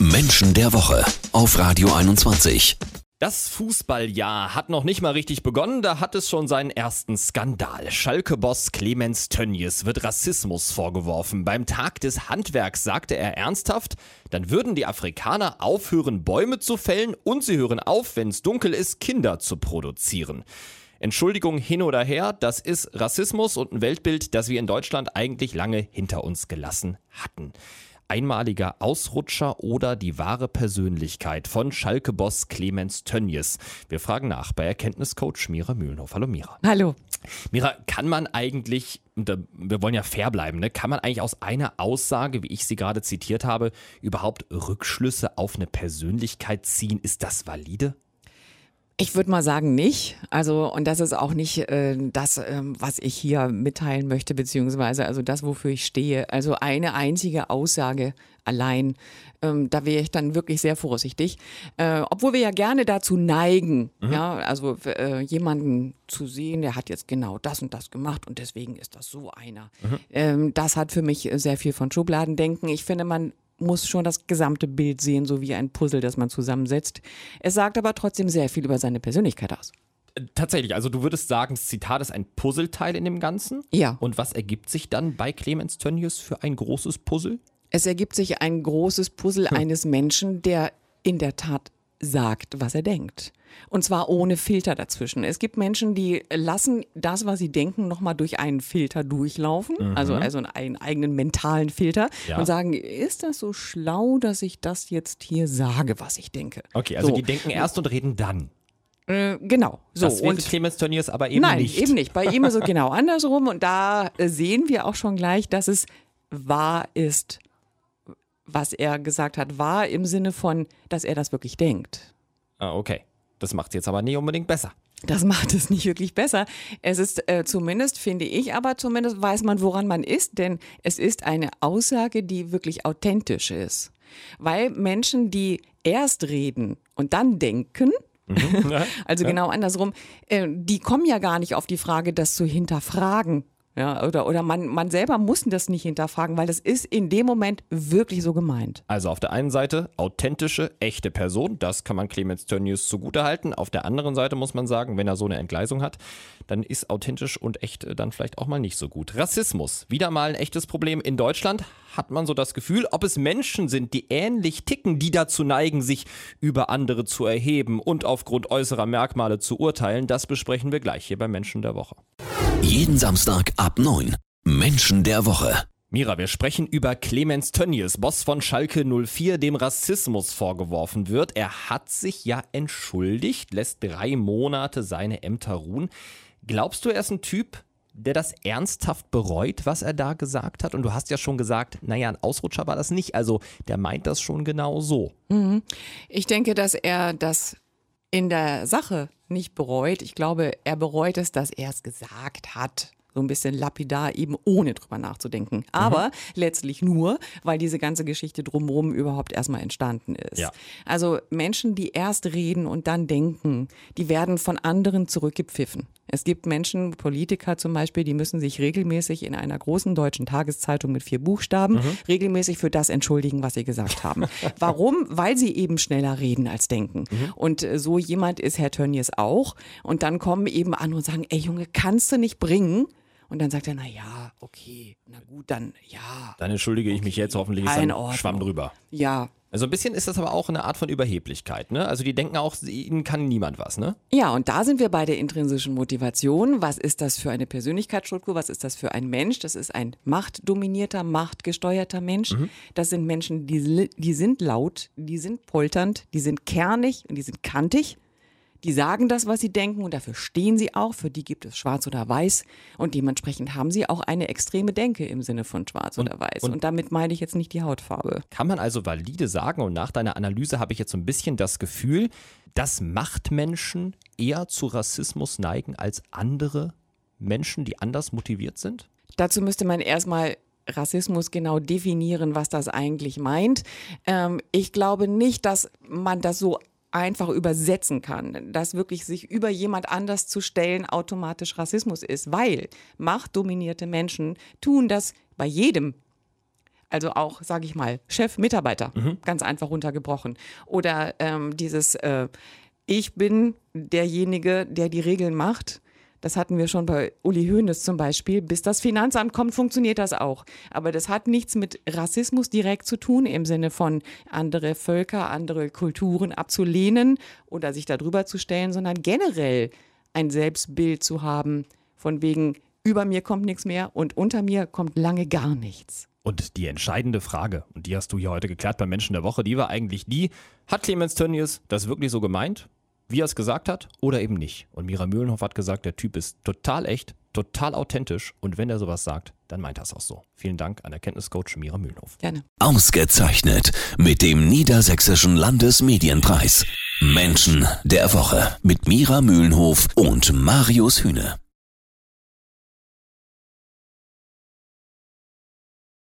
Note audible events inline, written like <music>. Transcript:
Menschen der Woche auf Radio 21. Das Fußballjahr hat noch nicht mal richtig begonnen, da hat es schon seinen ersten Skandal. Schalke-Boss Clemens Tönnies wird Rassismus vorgeworfen. Beim Tag des Handwerks sagte er ernsthaft, dann würden die Afrikaner aufhören, Bäume zu fällen und sie hören auf, wenn es dunkel ist, Kinder zu produzieren. Entschuldigung hin oder her, das ist Rassismus und ein Weltbild, das wir in Deutschland eigentlich lange hinter uns gelassen hatten einmaliger Ausrutscher oder die wahre Persönlichkeit von Schalke-Boss Clemens Tönnies? Wir fragen nach bei Erkenntniscoach Mira Mühlenhoff. Hallo Mira. Hallo. Mira, kann man eigentlich, wir wollen ja fair bleiben, ne? kann man eigentlich aus einer Aussage, wie ich sie gerade zitiert habe, überhaupt Rückschlüsse auf eine Persönlichkeit ziehen? Ist das valide? Ich würde mal sagen nicht. Also, und das ist auch nicht äh, das, äh, was ich hier mitteilen möchte, beziehungsweise also das, wofür ich stehe. Also eine einzige Aussage allein, ähm, da wäre ich dann wirklich sehr vorsichtig. Äh, obwohl wir ja gerne dazu neigen, mhm. ja, also äh, jemanden zu sehen, der hat jetzt genau das und das gemacht und deswegen ist das so einer. Mhm. Ähm, das hat für mich sehr viel von Schubladendenken. Ich finde, man muss schon das gesamte Bild sehen, so wie ein Puzzle, das man zusammensetzt. Es sagt aber trotzdem sehr viel über seine Persönlichkeit aus. Tatsächlich, also du würdest sagen, das Zitat ist ein Puzzleteil in dem Ganzen? Ja. Und was ergibt sich dann bei Clemens Tönnies für ein großes Puzzle? Es ergibt sich ein großes Puzzle hm. <laughs> eines Menschen, der in der Tat sagt, was er denkt. Und zwar ohne Filter dazwischen. Es gibt Menschen, die lassen das, was sie denken, nochmal durch einen Filter durchlaufen, mhm. also, also einen eigenen mentalen Filter ja. und sagen, ist das so schlau, dass ich das jetzt hier sage, was ich denke? Okay, also so. die denken erst und reden dann. Äh, genau. So. Das wäre und Clemens Tönnies aber eben nein, nicht. Nein, eben nicht. Bei ihm ist es <laughs> genau andersrum und da sehen wir auch schon gleich, dass es wahr ist, was er gesagt hat, wahr im Sinne von, dass er das wirklich denkt. Ah, okay. Das macht es jetzt aber nicht unbedingt besser. Das macht es nicht wirklich besser. Es ist äh, zumindest, finde ich, aber zumindest weiß man, woran man ist, denn es ist eine Aussage, die wirklich authentisch ist. Weil Menschen, die erst reden und dann denken, mhm. <laughs> also genau andersrum, äh, die kommen ja gar nicht auf die Frage, das zu hinterfragen ja, oder, oder man, man selber muss das nicht hinterfragen, weil das ist in dem Moment wirklich so gemeint. Also auf der einen Seite authentische, echte Person, das kann man Clemens Tönnies zugutehalten. Auf der anderen Seite muss man sagen, wenn er so eine Entgleisung hat, dann ist authentisch und echt äh, dann vielleicht auch mal nicht so gut. Rassismus, wieder mal ein echtes Problem in Deutschland. Hat man so das Gefühl, ob es Menschen sind, die ähnlich ticken, die dazu neigen, sich über andere zu erheben und aufgrund äußerer Merkmale zu urteilen, das besprechen wir gleich hier bei Menschen der Woche. Jeden Samstag ab 9. Menschen der Woche. Mira, wir sprechen über Clemens Tönnies, Boss von Schalke 04, dem Rassismus vorgeworfen wird. Er hat sich ja entschuldigt, lässt drei Monate seine Ämter ruhen. Glaubst du, er ist ein Typ, der das ernsthaft bereut, was er da gesagt hat? Und du hast ja schon gesagt, naja, ein Ausrutscher war das nicht. Also der meint das schon genau so. Mhm. Ich denke, dass er das in der Sache nicht bereut. Ich glaube, er bereut es, dass er es gesagt hat so ein bisschen lapidar, eben ohne drüber nachzudenken. Aber mhm. letztlich nur, weil diese ganze Geschichte drumherum überhaupt erstmal entstanden ist. Ja. Also Menschen, die erst reden und dann denken, die werden von anderen zurückgepfiffen. Es gibt Menschen, Politiker zum Beispiel, die müssen sich regelmäßig in einer großen deutschen Tageszeitung mit vier Buchstaben mhm. regelmäßig für das entschuldigen, was sie gesagt haben. <laughs> Warum? Weil sie eben schneller reden als denken. Mhm. Und äh, so jemand ist Herr Tönnies auch. Und dann kommen eben an und sagen, ey Junge, kannst du nicht bringen? Und dann sagt er, na ja, okay, na gut, dann ja. Dann entschuldige ich mich jetzt, hoffentlich ist ein Schwamm drüber. Ja. Also ein bisschen ist das aber auch eine Art von Überheblichkeit, ne? Also die denken auch, ihnen kann niemand was, ne? Ja, und da sind wir bei der intrinsischen Motivation. Was ist das für eine Persönlichkeitsstruktur? Was ist das für ein Mensch? Das ist ein machtdominierter, machtgesteuerter Mensch. Mhm. Das sind Menschen, die, die sind laut, die sind polternd, die sind kernig und die sind kantig. Die sagen das, was sie denken und dafür stehen sie auch. Für die gibt es schwarz oder weiß und dementsprechend haben sie auch eine extreme Denke im Sinne von schwarz und, oder weiß. Und, und, damit meine ich jetzt nicht die Hautfarbe. Kann man also valide sagen und nach deiner Analyse habe ich jetzt so ein bisschen das Gefühl, dass Machtmenschen eher zu Rassismus neigen als andere Menschen, die anders motiviert sind? Dazu müsste man erstmal Rassismus genau definieren, was das eigentlich meint. Ähm, ich glaube nicht, dass man das so einfach übersetzen kann, dass wirklich sich über jemand anders zu stellen automatisch Rassismus ist, weil machtdominierte Menschen tun das bei jedem. Also auch, sage ich mal, Chef, Mitarbeiter, ganz einfach runtergebrochen. Oder ähm, dieses, äh, ich bin derjenige, der die Regeln macht. Das hatten wir schon bei Uli Hoeneß zum Beispiel. Bis das Finanzamt kommt, funktioniert das auch. Aber das hat nichts mit Rassismus direkt zu tun, im Sinne von andere Völker, andere Kulturen abzulehnen oder sich darüber zu stellen, sondern generell ein Selbstbild zu haben, von wegen, über mir kommt nichts mehr und unter mir kommt lange gar nichts. Und die entscheidende Frage, und die hast du hier heute geklärt beim Menschen der Woche, die war eigentlich die, hat Clemens Tönnies das wirklich so gemeint, wie er es gesagt hat, oder eben nicht? Und Mira Mühlenhoff hat gesagt, der Typ ist total echt, total authentisch und wenn er sowas sagt, dann meint er es auch so. Vielen Dank an Erkenntniscoach Mira Mühlenhoff. Gerne. Ausgezeichnet mit dem Niedersächsischen Landesmedienpreis. Menschen der Woche mit Mira Mühlenhof und Marius Hühne.